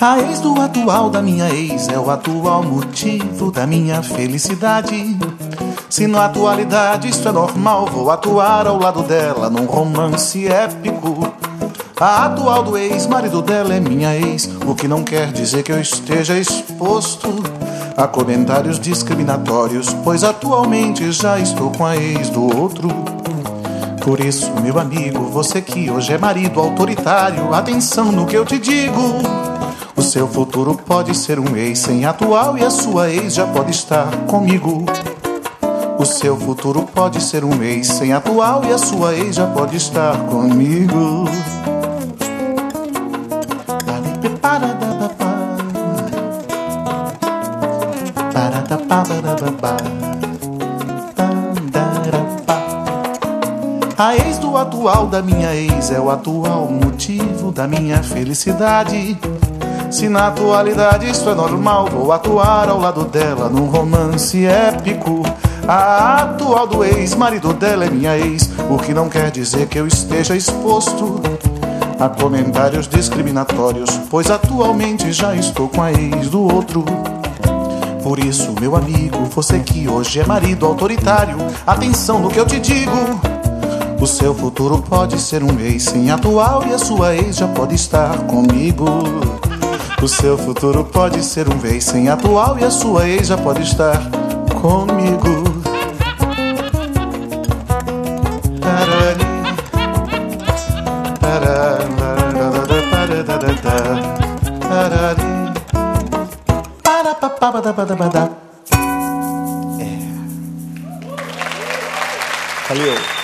A ex do atual da minha ex é o atual motivo da minha felicidade. Se na atualidade isso é normal, vou atuar ao lado dela num romance épico. A atual do ex-marido dela é minha ex, o que não quer dizer que eu esteja exposto a comentários discriminatórios, pois atualmente já estou com a ex do outro. Por isso, meu amigo, você que hoje é marido autoritário, atenção no que eu te digo. O seu futuro pode ser um ex sem atual e a sua ex já pode estar comigo. O seu futuro pode ser um ex sem atual e a sua ex já pode estar comigo. A ex do atual da minha ex é o atual motivo da minha felicidade. Se na atualidade isso é normal, vou atuar ao lado dela num romance épico. A atual do ex-marido dela é minha ex, o que não quer dizer que eu esteja exposto a comentários discriminatórios, pois atualmente já estou com a ex do outro. Por isso, meu amigo, você que hoje é marido autoritário, atenção no que eu te digo. O seu futuro pode ser um ex sem atual e a sua ex já pode estar comigo. O seu futuro pode ser um ex sem atual e a sua ex já pode estar comigo. Valeu.